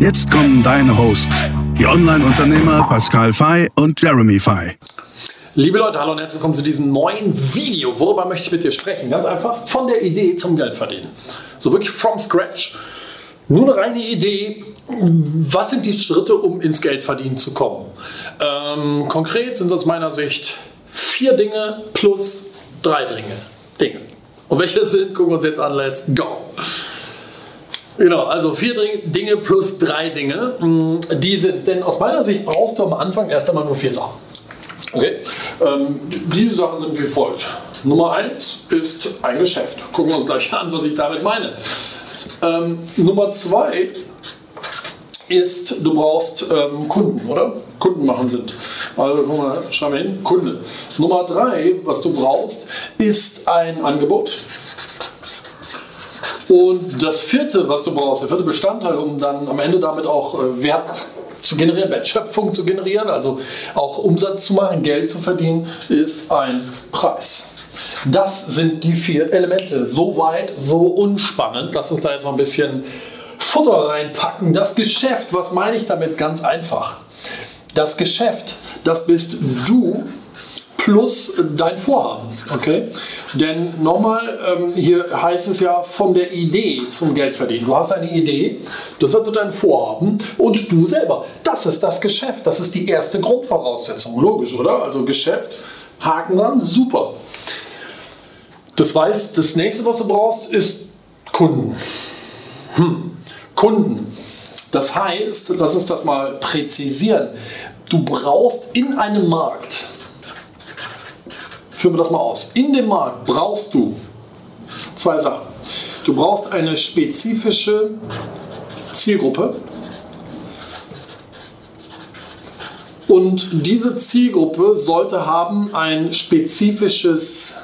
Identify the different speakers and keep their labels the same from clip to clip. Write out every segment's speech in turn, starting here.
Speaker 1: Jetzt kommen deine Hosts, die Online-Unternehmer Pascal Fay und Jeremy Fay.
Speaker 2: Liebe Leute, hallo und herzlich willkommen zu diesem neuen Video. Worüber möchte ich mit dir sprechen? Ganz einfach von der Idee zum Geld verdienen. So wirklich from scratch. Nur eine reine Idee, was sind die Schritte, um ins Geld verdienen zu kommen? Ähm, konkret sind aus meiner Sicht vier Dinge plus drei Dinge. Dinge. Und welche sind, gucken wir uns jetzt an, let's go. Genau, also vier Dinge plus drei Dinge. Mm, die sind, denn aus meiner Sicht brauchst du am Anfang erst einmal nur vier Sachen. Okay, ähm, diese Sachen sind wie folgt. Nummer eins ist ein Geschäft. Gucken wir uns gleich an, was ich damit meine. Ähm, Nummer zwei ist, du brauchst ähm, Kunden, oder? Kunden machen Sinn. Also guck mal, schau mal hin, Kunde. Nummer drei, was du brauchst, ist ein Angebot. Und das vierte, was du brauchst, der vierte Bestandteil, um dann am Ende damit auch äh, Wert zu generieren, Wertschöpfung zu generieren, also auch Umsatz zu machen, Geld zu verdienen, ist ein Preis. Das sind die vier Elemente. So weit, so unspannend. Lass uns da jetzt mal ein bisschen Futter reinpacken. Das Geschäft, was meine ich damit? Ganz einfach. Das Geschäft, das bist du plus dein Vorhaben. Okay? Denn nochmal, ähm, hier heißt es ja von der Idee zum Geld verdienen. Du hast eine Idee, das ist also dein Vorhaben und du selber. Das ist das Geschäft. Das ist die erste Grundvoraussetzung. Logisch, oder? Also Geschäft, Haken dran, super. Das heißt, das nächste, was du brauchst, ist Kunden. Hm. Kunden. Das heißt, lass uns das mal präzisieren. Du brauchst in einem Markt Führen wir das mal aus. In dem Markt brauchst du zwei Sachen. Du brauchst eine spezifische Zielgruppe. Und diese Zielgruppe sollte haben ein spezifisches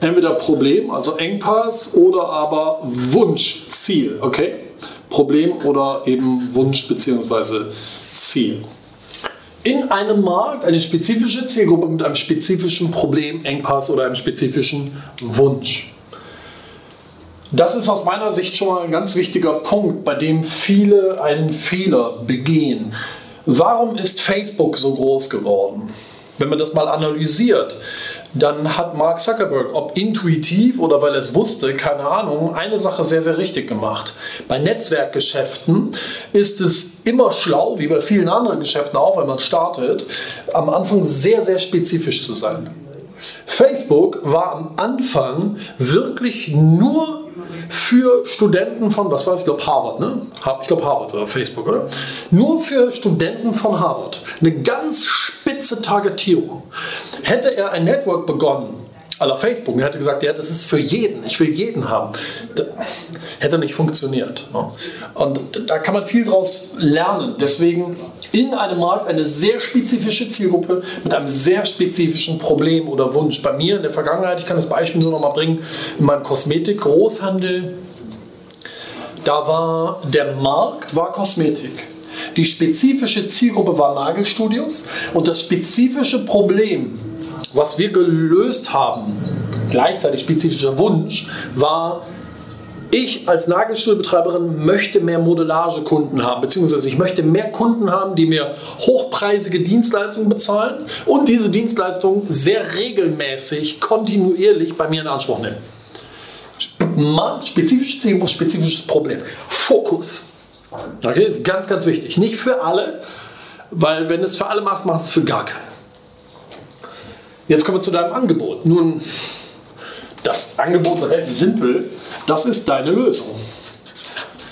Speaker 2: entweder Problem, also Engpass oder aber Wunschziel. Okay? Problem oder eben Wunsch bzw. Ziel in einem Markt eine spezifische Zielgruppe mit einem spezifischen Problem, Engpass oder einem spezifischen Wunsch. Das ist aus meiner Sicht schon mal ein ganz wichtiger Punkt, bei dem viele einen Fehler begehen. Warum ist Facebook so groß geworden? Wenn man das mal analysiert, dann hat Mark Zuckerberg, ob intuitiv oder weil er es wusste, keine Ahnung, eine Sache sehr, sehr richtig gemacht. Bei Netzwerkgeschäften ist es immer schlau, wie bei vielen anderen Geschäften auch, wenn man startet, am Anfang sehr, sehr spezifisch zu sein. Facebook war am Anfang wirklich nur für Studenten von, was war es, ich glaube Harvard, ne? Ich glaube Harvard oder Facebook, oder? Nur für Studenten von Harvard. Eine ganz spitze Targetierung. Hätte er ein Network begonnen, aller Facebook, er hätte gesagt, ja, das ist für jeden, ich will jeden haben, das hätte nicht funktioniert. Ne? Und da kann man viel draus lernen. Deswegen in einem Markt eine sehr spezifische Zielgruppe mit einem sehr spezifischen Problem oder Wunsch. Bei mir in der Vergangenheit, ich kann das Beispiel nur noch mal bringen, in meinem Kosmetik-Großhandel, da war der Markt war Kosmetik. Die spezifische Zielgruppe war Nagelstudios und das spezifische Problem, was wir gelöst haben, gleichzeitig spezifischer Wunsch, war, ich als Nagelstuhlbetreiberin möchte mehr Modellagekunden haben, beziehungsweise ich möchte mehr Kunden haben, die mir hochpreisige Dienstleistungen bezahlen und diese Dienstleistungen sehr regelmäßig, kontinuierlich bei mir in Anspruch nehmen. Spezifisches spezifisches Problem. Fokus. Okay, ist ganz, ganz wichtig. Nicht für alle, weil wenn es für alle machst, machst du es für gar keinen. Jetzt kommen wir zu deinem Angebot. Nun, das Angebot ist relativ simpel. Das ist deine Lösung.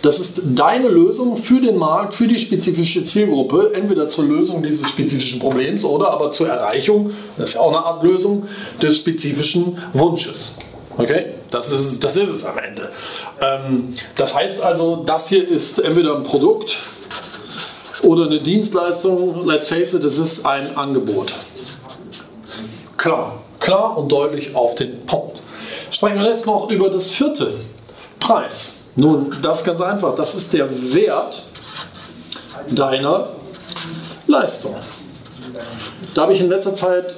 Speaker 2: Das ist deine Lösung für den Markt, für die spezifische Zielgruppe, entweder zur Lösung dieses spezifischen Problems oder aber zur Erreichung, das ist ja auch eine Art Lösung, des spezifischen Wunsches. Okay? Das ist, das ist es am Ende. Ähm, das heißt also, das hier ist entweder ein Produkt oder eine Dienstleistung. Let's face it, es ist ein Angebot. Klar, klar und deutlich auf den Punkt. Sprechen wir jetzt noch über das vierte. Preis. Nun, das ist ganz einfach. Das ist der Wert deiner Leistung. Da habe ich in letzter Zeit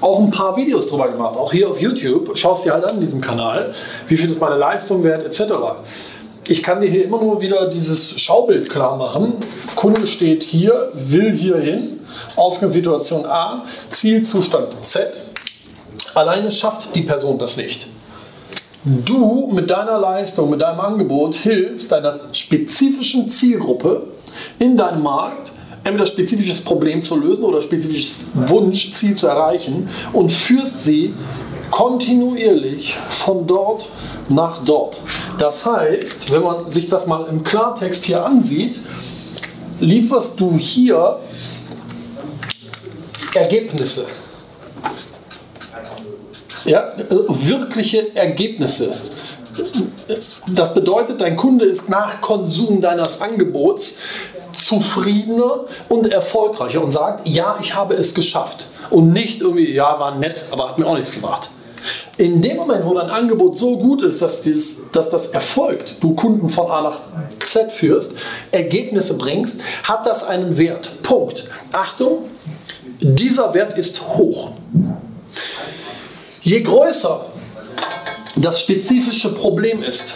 Speaker 2: auch ein paar Videos drüber gemacht, auch hier auf YouTube. Schaust dir halt an diesem Kanal, wie viel ist meine Leistung wert, etc. Ich kann dir hier immer nur wieder dieses Schaubild klar machen. Kunde steht hier, will hier hin, Ausgangssituation A, Zielzustand Z. Alleine schafft die Person das nicht. Du mit deiner Leistung, mit deinem Angebot hilfst deiner spezifischen Zielgruppe in deinem Markt entweder spezifisches Problem zu lösen oder spezifisches Wunschziel zu erreichen und führst sie kontinuierlich von dort nach dort. Das heißt, wenn man sich das mal im Klartext hier ansieht, lieferst du hier Ergebnisse. Ja, wirkliche Ergebnisse. Das bedeutet, dein Kunde ist nach Konsum deines Angebots zufriedener und erfolgreicher und sagt, ja, ich habe es geschafft. Und nicht irgendwie, ja, war nett, aber hat mir auch nichts gebracht. In dem Moment, wo dein Angebot so gut ist, dass, dieses, dass das erfolgt, du Kunden von A nach Z führst, Ergebnisse bringst, hat das einen Wert. Punkt. Achtung, dieser Wert ist hoch. Je größer das spezifische Problem ist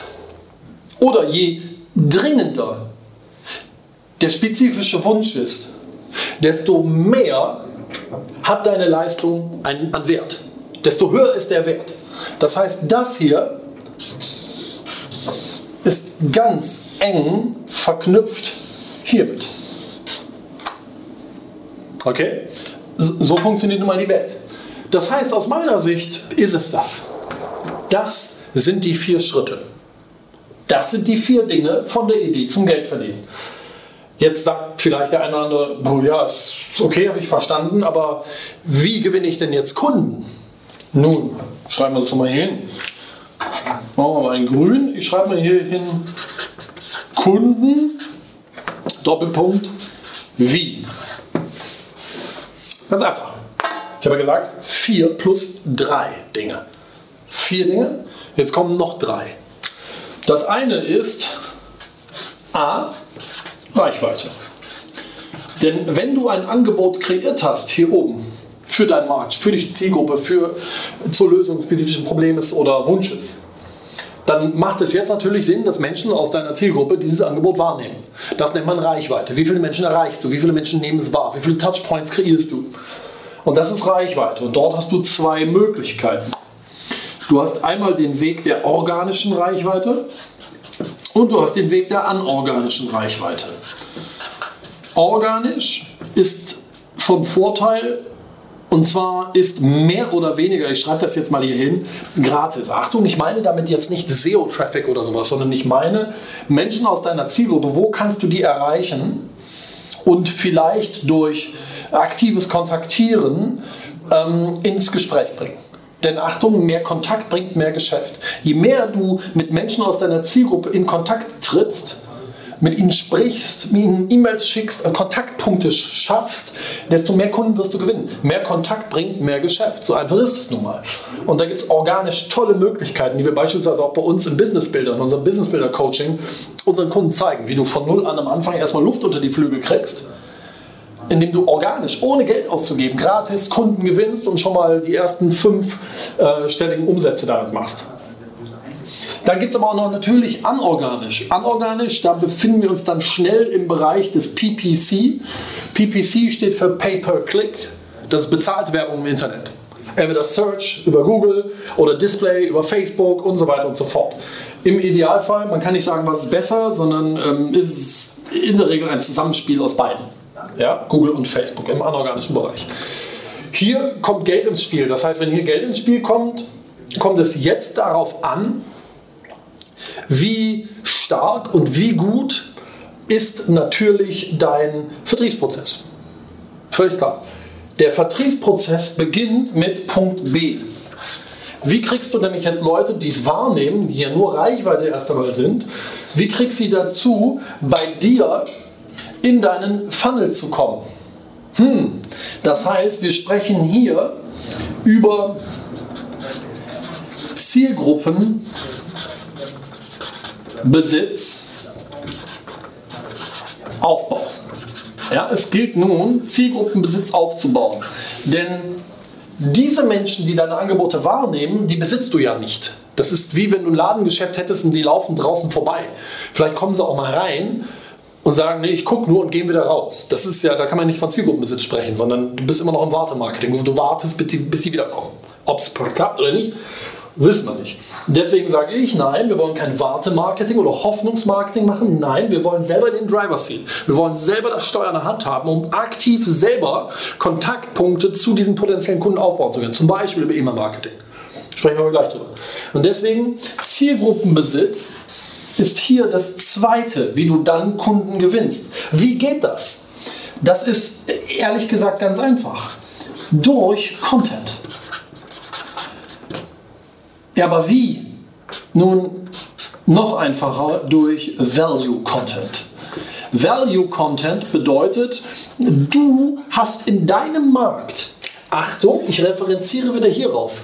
Speaker 2: oder je dringender der spezifische Wunsch ist, desto mehr hat deine Leistung einen, an Wert. Desto höher ist der Wert. Das heißt, das hier ist ganz eng verknüpft hiermit. Okay? So funktioniert nun mal die Welt. Das heißt, aus meiner Sicht ist es das. Das sind die vier Schritte. Das sind die vier Dinge von der Idee zum Geldverdienen. Jetzt sagt vielleicht der eine oder andere, oh ja, ist okay, habe ich verstanden, aber wie gewinne ich denn jetzt Kunden? Nun, schreiben wir das mal hier hin. Machen wir mal ein Grün. Ich schreibe mal hier hin Kunden, Doppelpunkt, wie. Ganz einfach. Ich habe gesagt, vier plus drei Dinge. Vier Dinge, jetzt kommen noch drei. Das eine ist A, Reichweite. Denn wenn du ein Angebot kreiert hast, hier oben, für deinen Markt, für die Zielgruppe, für, zur Lösung spezifischen Problems oder Wunsches, dann macht es jetzt natürlich Sinn, dass Menschen aus deiner Zielgruppe dieses Angebot wahrnehmen. Das nennt man Reichweite. Wie viele Menschen erreichst du? Wie viele Menschen nehmen es wahr? Wie viele Touchpoints kreierst du? Und das ist Reichweite. Und dort hast du zwei Möglichkeiten. Du hast einmal den Weg der organischen Reichweite und du hast den Weg der anorganischen Reichweite. Organisch ist von Vorteil und zwar ist mehr oder weniger, ich schreibe das jetzt mal hier hin, gratis. Achtung, ich meine damit jetzt nicht SEO-Traffic oder sowas, sondern ich meine Menschen aus deiner Zielgruppe, wo kannst du die erreichen und vielleicht durch aktives Kontaktieren ähm, ins Gespräch bringen. Denn Achtung, mehr Kontakt bringt mehr Geschäft. Je mehr du mit Menschen aus deiner Zielgruppe in Kontakt trittst, mit ihnen sprichst, mit ihnen E-Mails schickst, also Kontaktpunkte schaffst, desto mehr Kunden wirst du gewinnen. Mehr Kontakt bringt mehr Geschäft. So einfach ist es nun mal. Und da gibt es organisch tolle Möglichkeiten, die wir beispielsweise auch bei uns im Businessbilder, in unserem Businessbilder-Coaching unseren Kunden zeigen, wie du von null an am Anfang erstmal Luft unter die Flügel kriegst indem du organisch, ohne Geld auszugeben, gratis Kunden gewinnst und schon mal die ersten fünfstelligen äh, Umsätze damit machst. Dann gibt es aber auch noch natürlich anorganisch. Anorganisch, da befinden wir uns dann schnell im Bereich des PPC. PPC steht für Pay-per-Click. Das ist bezahlte Werbung im Internet. Entweder Search über Google oder Display über Facebook und so weiter und so fort. Im Idealfall, man kann nicht sagen, was ist besser, sondern ähm, ist in der Regel ein Zusammenspiel aus beiden ja, Google und Facebook im anorganischen Bereich. Hier kommt Geld ins Spiel. Das heißt, wenn hier Geld ins Spiel kommt, kommt es jetzt darauf an, wie stark und wie gut ist natürlich dein Vertriebsprozess. Völlig klar. Der Vertriebsprozess beginnt mit Punkt B. Wie kriegst du nämlich jetzt Leute, die es wahrnehmen, die ja nur Reichweite erst einmal sind, wie kriegst du sie dazu, bei dir in deinen Funnel zu kommen? Hm, das heißt, wir sprechen hier über Zielgruppenbesitz, Aufbau. Ja, es gilt nun, Zielgruppenbesitz aufzubauen. Denn diese Menschen, die deine Angebote wahrnehmen, die besitzt du ja nicht. Das ist wie wenn du ein Ladengeschäft hättest und die laufen draußen vorbei. Vielleicht kommen sie auch mal rein und sagen, nee, ich gucke nur und gehen wieder raus. Das ist ja, da kann man nicht von Zielgruppenbesitz sprechen, sondern du bist immer noch im Wartemarketing. Du wartest, bis die, bis die wiederkommen. Ob es klappt oder nicht, Wissen wir nicht. Deswegen sage ich, nein, wir wollen kein Wartemarketing oder Hoffnungsmarketing machen. Nein, wir wollen selber den Driver ziehen. Wir wollen selber das Steuer in der Hand haben, um aktiv selber Kontaktpunkte zu diesen potenziellen Kunden aufbauen zu können. Zum Beispiel über E-Mail-Marketing. Sprechen wir gleich drüber. Und deswegen Zielgruppenbesitz ist hier das zweite, wie du dann Kunden gewinnst. Wie geht das? Das ist ehrlich gesagt ganz einfach. Durch Content. Ja, aber wie? Nun, noch einfacher durch Value Content. Value Content bedeutet, du hast in deinem Markt, Achtung, ich referenziere wieder hierauf,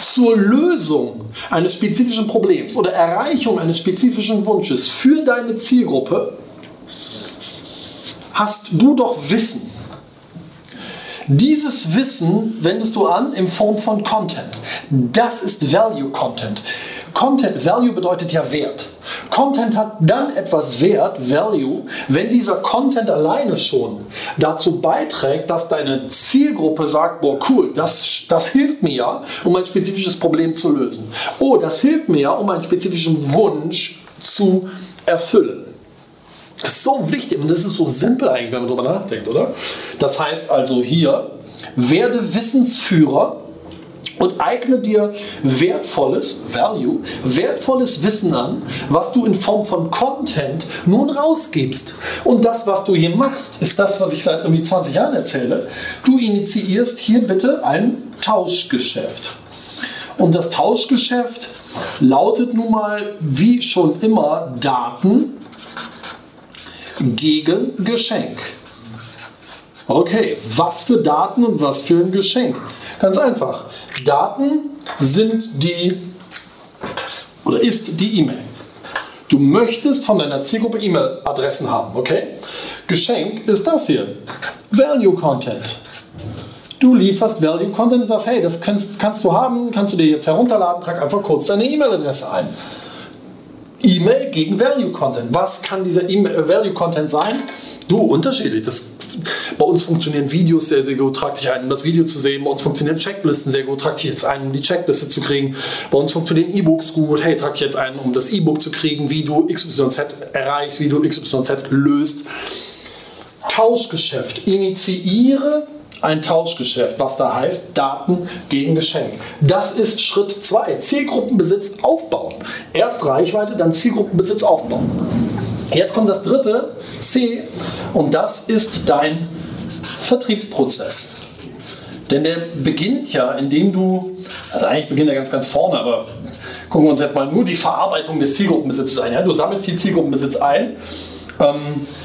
Speaker 2: zur Lösung eines spezifischen Problems oder Erreichung eines spezifischen Wunsches für deine Zielgruppe hast du doch Wissen. Dieses Wissen wendest du an in Form von Content. Das ist Value Content. Content, Value bedeutet ja Wert. Content hat dann etwas Wert, Value, wenn dieser Content alleine schon dazu beiträgt, dass deine Zielgruppe sagt, boah cool, das, das hilft mir ja, um ein spezifisches Problem zu lösen. Oh, das hilft mir ja, um einen spezifischen Wunsch zu erfüllen. Das ist so wichtig und das ist so simpel eigentlich, wenn man darüber nachdenkt, oder? Das heißt also hier, werde Wissensführer und eigne dir wertvolles, Value, wertvolles Wissen an, was du in Form von Content nun rausgibst. Und das, was du hier machst, ist das, was ich seit irgendwie 20 Jahren erzähle. Du initiierst hier bitte ein Tauschgeschäft. Und das Tauschgeschäft lautet nun mal, wie schon immer, Daten gegen Geschenk. Okay, was für Daten und was für ein Geschenk? Ganz einfach. Daten sind die oder ist die E-Mail. Du möchtest von deiner Zielgruppe E-Mail-Adressen haben, okay? Geschenk ist das hier. Value Content. Du lieferst Value Content und sagst, hey, das kannst, kannst du haben, kannst du dir jetzt herunterladen, trag einfach kurz deine E-Mail-Adresse ein. E-Mail gegen Value Content. Was kann dieser e Value Content sein? Du, unterschiedlich. Das, bei uns funktionieren Videos sehr, sehr gut. Trag dich ein, um das Video zu sehen. Bei uns funktionieren Checklisten sehr gut. Trag dich jetzt ein, um die Checkliste zu kriegen. Bei uns funktionieren E-Books gut. Hey, trag dich jetzt ein, um das E-Book zu kriegen, wie du XYZ erreichst, wie du XYZ löst. Tauschgeschäft. Initiiere ein Tauschgeschäft, was da heißt Daten gegen Geschenk. Das ist Schritt 2. Zielgruppenbesitz aufbauen. Erst Reichweite, dann Zielgruppenbesitz aufbauen. Jetzt kommt das dritte C und das ist dein Vertriebsprozess. Denn der beginnt ja, indem du, also eigentlich beginnt er ganz, ganz vorne, aber gucken wir uns jetzt mal nur die Verarbeitung des Zielgruppenbesitzes ein. Ja? Du sammelst die Zielgruppenbesitz ein ähm,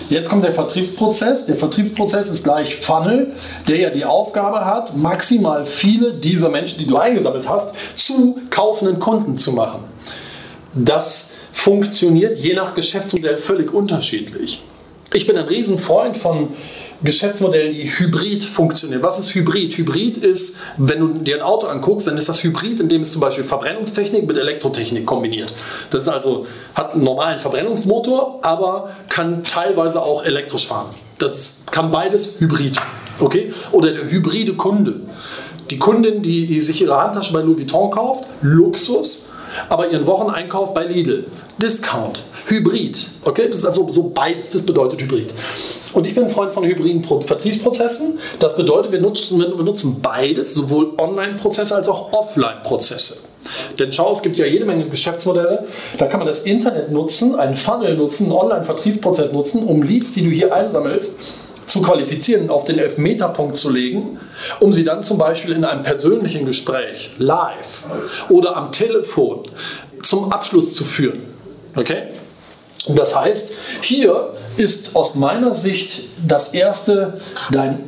Speaker 2: jetzt kommt der Vertriebsprozess. Der Vertriebsprozess ist gleich Funnel, der ja die Aufgabe hat, maximal viele dieser Menschen, die du eingesammelt hast, zu kaufenden Kunden zu machen. Das funktioniert je nach Geschäftsmodell völlig unterschiedlich. Ich bin ein Riesenfreund von Geschäftsmodellen, die hybrid funktionieren. Was ist Hybrid? Hybrid ist, wenn du dir ein Auto anguckst, dann ist das Hybrid, indem es zum Beispiel Verbrennungstechnik mit Elektrotechnik kombiniert. Das ist also, hat einen normalen Verbrennungsmotor, aber kann teilweise auch elektrisch fahren. Das kann beides Hybrid. Okay? Oder der hybride Kunde. Die Kundin, die sich ihre Handtasche bei Louis Vuitton kauft, Luxus, aber ihren Wocheneinkauf bei Lidl. Discount, Hybrid. Okay, das ist also so beides, das bedeutet Hybrid. Und ich bin ein Freund von hybriden Vertriebsprozessen. Das bedeutet, wir nutzen, wir nutzen beides, sowohl Online-Prozesse als auch Offline-Prozesse. Denn schau, es gibt ja jede Menge Geschäftsmodelle. Da kann man das Internet nutzen, einen Funnel nutzen, einen Online-Vertriebsprozess nutzen, um Leads, die du hier einsammelst, zu qualifizieren, auf den Elfmeterpunkt zu legen, um sie dann zum Beispiel in einem persönlichen Gespräch, live oder am Telefon zum Abschluss zu führen. Okay? Das heißt, hier ist aus meiner Sicht das erste, dein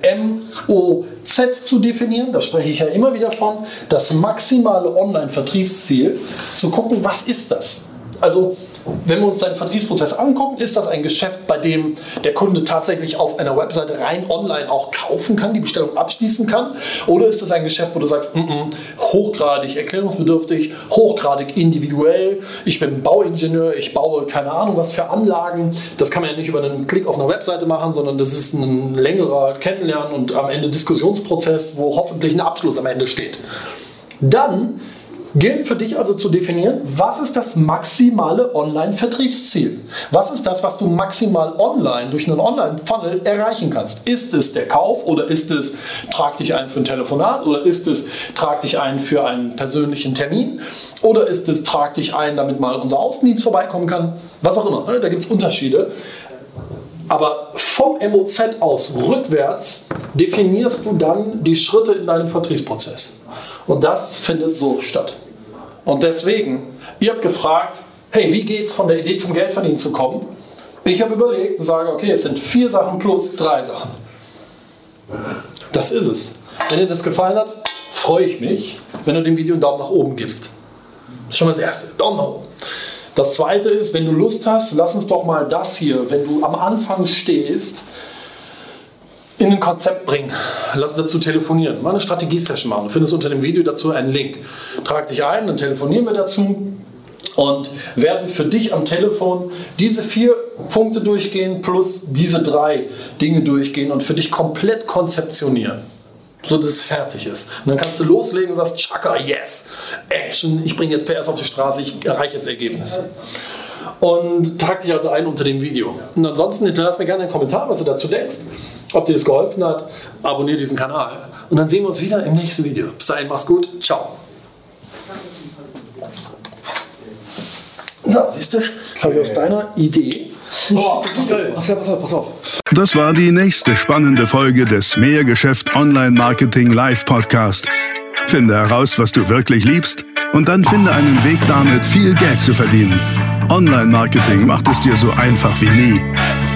Speaker 2: MOZ zu definieren, da spreche ich ja immer wieder von, das maximale Online-Vertriebsziel, zu gucken, was ist das? Also wenn wir uns deinen Vertriebsprozess angucken, ist das ein Geschäft, bei dem der Kunde tatsächlich auf einer Webseite rein online auch kaufen kann, die Bestellung abschließen kann? Oder ist das ein Geschäft, wo du sagst, mm -mm, hochgradig erklärungsbedürftig, hochgradig individuell, ich bin Bauingenieur, ich baue keine Ahnung was für Anlagen. Das kann man ja nicht über einen Klick auf einer Webseite machen, sondern das ist ein längerer Kennenlernen und am Ende Diskussionsprozess, wo hoffentlich ein Abschluss am Ende steht. Dann gilt für dich also zu definieren, was ist das maximale Online-Vertriebsziel? Was ist das, was du maximal online durch einen Online-Funnel erreichen kannst? Ist es der Kauf oder ist es trag dich ein für ein Telefonat oder ist es trag dich ein für einen persönlichen Termin oder ist es trag dich ein, damit mal unser Außendienst vorbeikommen kann? Was auch immer, ne? da gibt es Unterschiede. Aber vom MOZ aus rückwärts definierst du dann die Schritte in deinem Vertriebsprozess. Und das findet so statt. Und deswegen, ihr habt gefragt, hey, wie geht es von der Idee zum Geldverdienen zu kommen? Ich habe überlegt und sage, okay, es sind vier Sachen plus drei Sachen. Das ist es. Wenn dir das gefallen hat, freue ich mich, wenn du dem Video einen Daumen nach oben gibst. Das ist schon mal das Erste. Daumen nach oben. Das Zweite ist, wenn du Lust hast, lass uns doch mal das hier, wenn du am Anfang stehst, in ein Konzept bringen. Lass dazu telefonieren. Mal eine Strategie-Session machen. Du findest unter dem Video dazu einen Link. Trag dich ein, dann telefonieren wir dazu und werden für dich am Telefon diese vier Punkte durchgehen plus diese drei Dinge durchgehen und für dich komplett konzeptionieren. So dass es fertig ist. Und dann kannst du loslegen und sagst, Chaka, yes, Action, ich bringe jetzt PS auf die Straße, ich erreiche jetzt Ergebnisse. Und trag dich also ein unter dem Video. Und ansonsten hinterlass mir gerne einen Kommentar, was du dazu denkst ob dir das geholfen hat. Abonniere diesen Kanal. Und dann sehen wir uns wieder im nächsten Video. Bis dahin, mach's gut. Ciao. So, siehst du, habe ich aus deiner Idee. Oh, pass auf, pass auf, pass auf.
Speaker 1: Das war die nächste spannende Folge des Mehrgeschäft Online Marketing Live Podcast. Finde heraus, was du wirklich liebst und dann finde einen Weg damit, viel Geld zu verdienen. Online Marketing macht es dir so einfach wie nie.